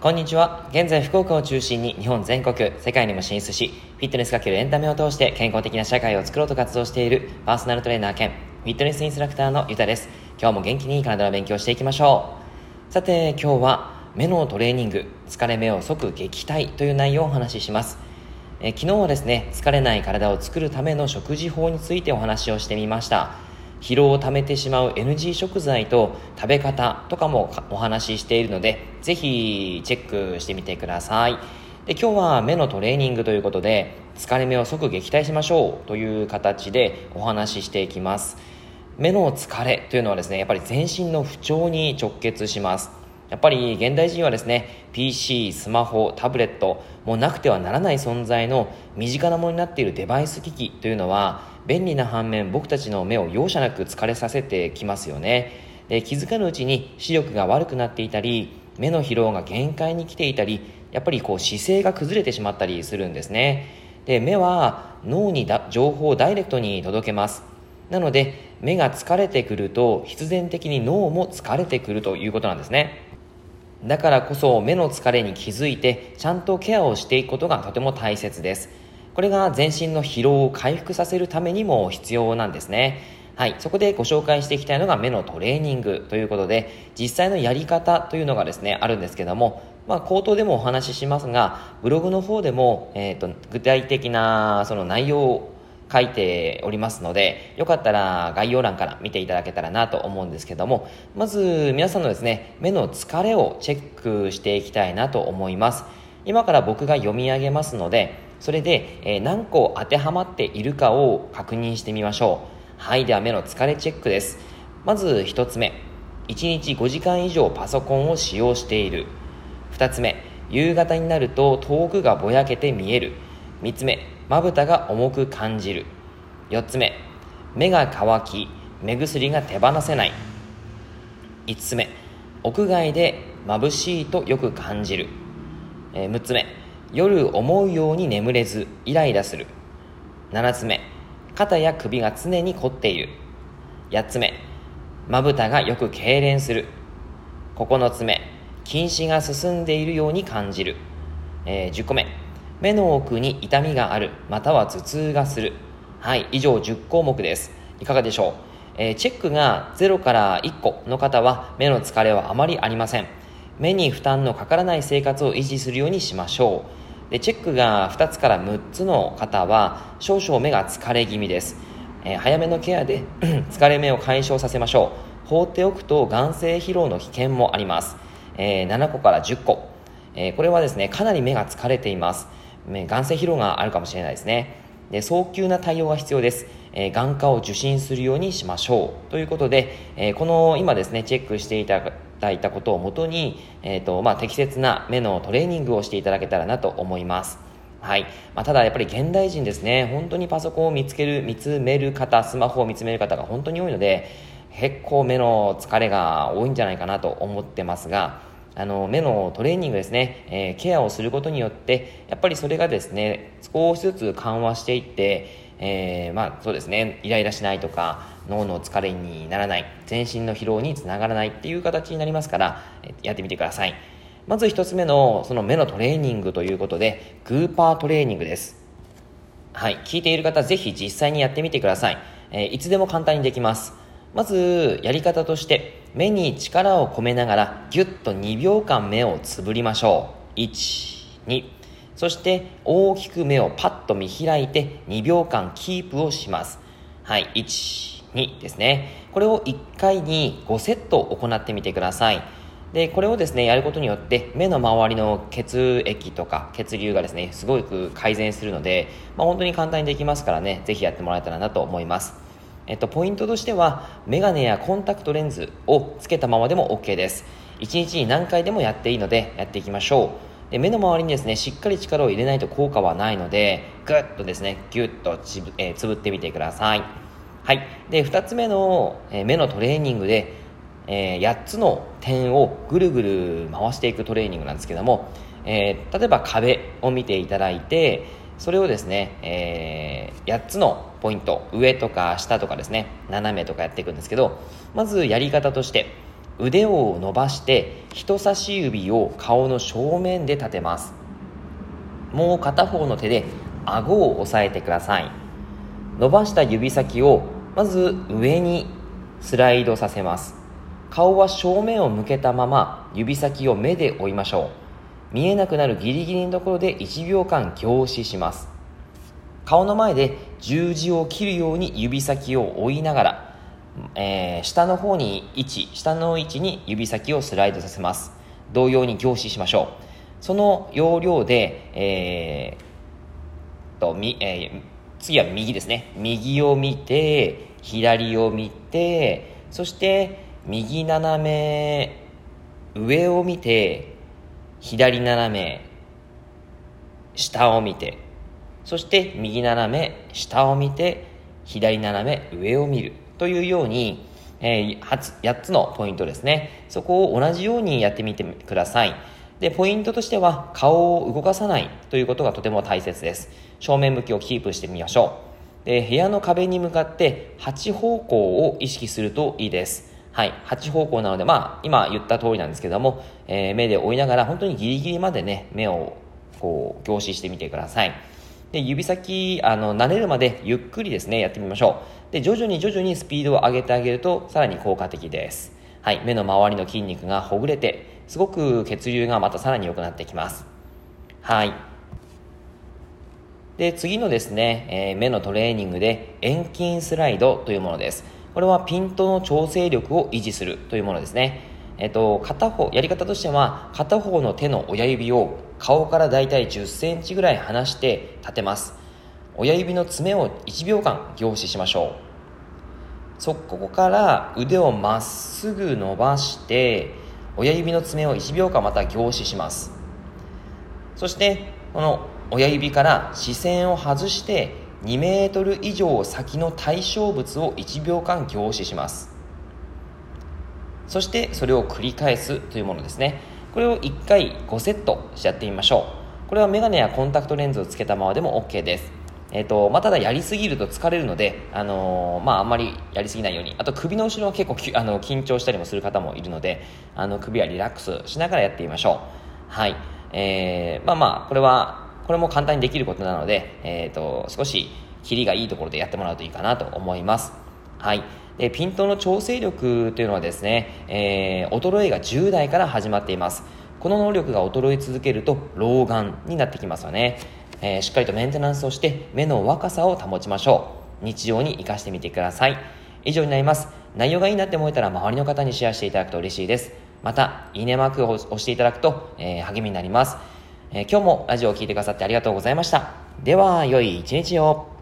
こんにちは。現在福岡を中心に日本全国、世界にも進出し、フィットネスかけるエンタメを通して健康的な社会を作ろうと活動しているパーソナルトレーナー兼フィットネスインストラクターのゆたです。今日も元気に体の勉強していきましょう。さて、今日は目のトレーニング、疲れ目を即撃退という内容をお話しします。え昨日はですね、疲れない体を作るための食事法についてお話をしてみました。疲労をためてしまう NG 食材と食べ方とかもお話ししているので、ぜひチェックしてみてください。で今日は目のトレーニングということで、疲れ目を即撃退しましょうという形でお話ししていきます。目の疲れというのはですね、やっぱり全身の不調に直結します。やっぱり現代人はですね、PC、スマホ、タブレット、もうなくてはならない存在の身近なものになっているデバイス機器というのは、便利な反面僕たちの目を容赦なく疲れさせてきますよね。で気づかぬうちに視力が悪くなっていたり目の疲労が限界に来ていたりやっぱりこう姿勢が崩れてしまったりするんですね。で目は脳にだ情報をダイレクトに届けます。なので目が疲れてくると必然的に脳も疲れてくるということなんですね。だからこそ目の疲れに気づいてちゃんとケアをしていくことがとても大切です。これが全身の疲労を回復させるためにも必要なんですね。はい。そこでご紹介していきたいのが目のトレーニングということで、実際のやり方というのがですね、あるんですけども、まあ、口頭でもお話ししますが、ブログの方でも、えっ、ー、と、具体的なその内容を書いておりますので、よかったら概要欄から見ていただけたらなと思うんですけども、まず皆さんのですね、目の疲れをチェックしていきたいなと思います。今から僕が読み上げますので、それで、えー、何個当てはまっているかを確認してみましょう。はいでは目の疲れチェックです。まず1つ目。1日5時間以上パソコンを使用している。2つ目。夕方になると遠くがぼやけて見える。3つ目。まぶたが重く感じる。4つ目。目が乾き目薬が手放せない。5つ目。屋外で眩しいとよく感じる、えー、6つ目。夜思うように眠れずイライラする。7つ目肩や首が常に凝っている。8つ目まぶたがよく痙攣する。9つ目近視が進んでいるように感じる、えー、10個目目の奥に痛みがある。または頭痛がする。はい以上10項目です。いかがでしょう、えー、チェックが0から1個の方は目の疲れはあまりありません。目に負担のかからない生活を維持するようにしましょう。でチェックが2つから6つの方は少々目が疲れ気味です、えー、早めのケアで 疲れ目を解消させましょう。放っておくと眼性疲労の危険もあります、えー、7個から10個、え、これはですねかなり目が疲れています。眼性疲労があるかもしれないですね。で早急な対応が必要です、えー、眼科を受診するようにしましょう。ということで、えー、この今ですねチェックしていただいたことをもとに、えーとまあ、適切な目のトレーニングをしていただけたらなと思います。はい。まあ、ただやっぱり現代人ですね、本当にパソコンを見つける、見つめる方、スマホを見つめる方が本当に多いので、結構目の疲れが多いんじゃないかなと思ってますが、あの目のトレーニングですね、えー、ケアをすることによって、やっぱりそれがですね、少しずつ緩和していって、えー、まあそうですね、イライラしないとか、脳の疲れにならない全身の疲労につながらないっていう形になりますからやってみてください。まず1つ目のその目のトレーニングということでグーパートレーニングです。はい聞いている方ぜひ実際にやってみてください、えー、いつでも簡単にできます。まずやり方として目に力を込めながらギュッと2秒間目をつぶりましょう。12そして大きく目をパッと見開いて2秒間キープをします。はい2ですね。これを1回に5セット行ってみてください。で、これをですね、やることによって目の周りの血液とか血流がですね、すごく改善するので、まあ、本当に簡単にできますからね、ぜひやってもらえたらなと思います。えっと、ポイントとしては、メガネやコンタクトレンズをつけたままでも OK です。1日に何回でもやっていいので、やっていきましょう。で目の周りにですね、しっかり力を入れないと効果はないので、ぐっとですね、ぎゅっとつぶ,、えー、つぶってみてください。はい、で2つ目の、え目のトレーニングで、えー、8つの点をぐるぐる回していくトレーニングなんですけども、えー、例えば壁を見ていただいてそれをですね、えー、8つのポイント上とか下とかですね斜めとかやっていくんですけどまずやり方として腕を伸ばして人差し指を顔の正面で立てます。もう片方の手で顎を押さえてください。伸ばした指先をまず上にスライドさせます。顔は正面を向けたまま指先を目で追いましょう。見えなくなるギリギリのところで1秒間凝視します。顔の前で十字を切るように指先を追いながら、えー、下の方に位置下の位置に指先をスライドさせます。同様に凝視しましょう。その要領で、えーとみえー、次は右ですね。右を見て左を見てそして右斜め上を見て左斜め下を見てそして右斜め下を見て左斜め上を見る。というように、えー、8つのポイントですね。そこを同じようにやってみてください。でポイントとしては顔を動かさないということがとても大切です正面向きをキープしてみましょうで部屋の壁に向かって8方向を意識するといいですはい、8方向なので、まあ、今言った通りなんですけども、えー、目で追いながら、本当にギリギリまでね、目をこう凝視してみてください。で、指先、あの、慣れるまでゆっくりですね、やってみましょう。で、徐々に徐々にスピードを上げてあげると、さらに効果的です。はい、目の周りの筋肉がほぐれて、すごく血流がまたさらに良くなってきます。はい。で、次のですね、えー、目のトレーニングで遠近スライドというものです。これはピントの調整力を維持するというものですね。えっと、片方、やり方としては、片方の手の親指を顔からだいたい10センチぐらい離して立てます。親指の爪を1秒間凝視しましょう。そ、ここから腕をまっすぐ伸ばして、親指の爪を1秒間また凝視します。そして、この親指から視線を外して2メートル以上先の対象物を1秒間凝視します。そしてそれを繰り返すというものですね。これを1回5セットしてやってみましょう。これはメガネやコンタクトレンズをつけたままでも OK です。えーとまあ、ただやりすぎると疲れるので、あのー、まあ、あんまりやりすぎないようにあと首の後ろは結構あの緊張したりもする方もいるのであの首はリラックスしながらやってみましょうはいえー、まあまあこれはこれも簡単にできることなので、えーと、少しキリがいいところでやってもらうといいかなと思います。はい。で、ピントの調整力というのはですね、えー、衰えが10代から始まっています。この能力が衰え続けると老眼になってきますよね。えー、しっかりとメンテナンスをして目の若さを保ちましょう。日常に活かしてみてください。以上になります。内容がいいなって思えたら周りの方にシェアしていただくと嬉しいです。また、いいねマークを押していただくと、えー、励みになります。えー、今日もラジオを聴いてくださってありがとうございました。では、良い一日を。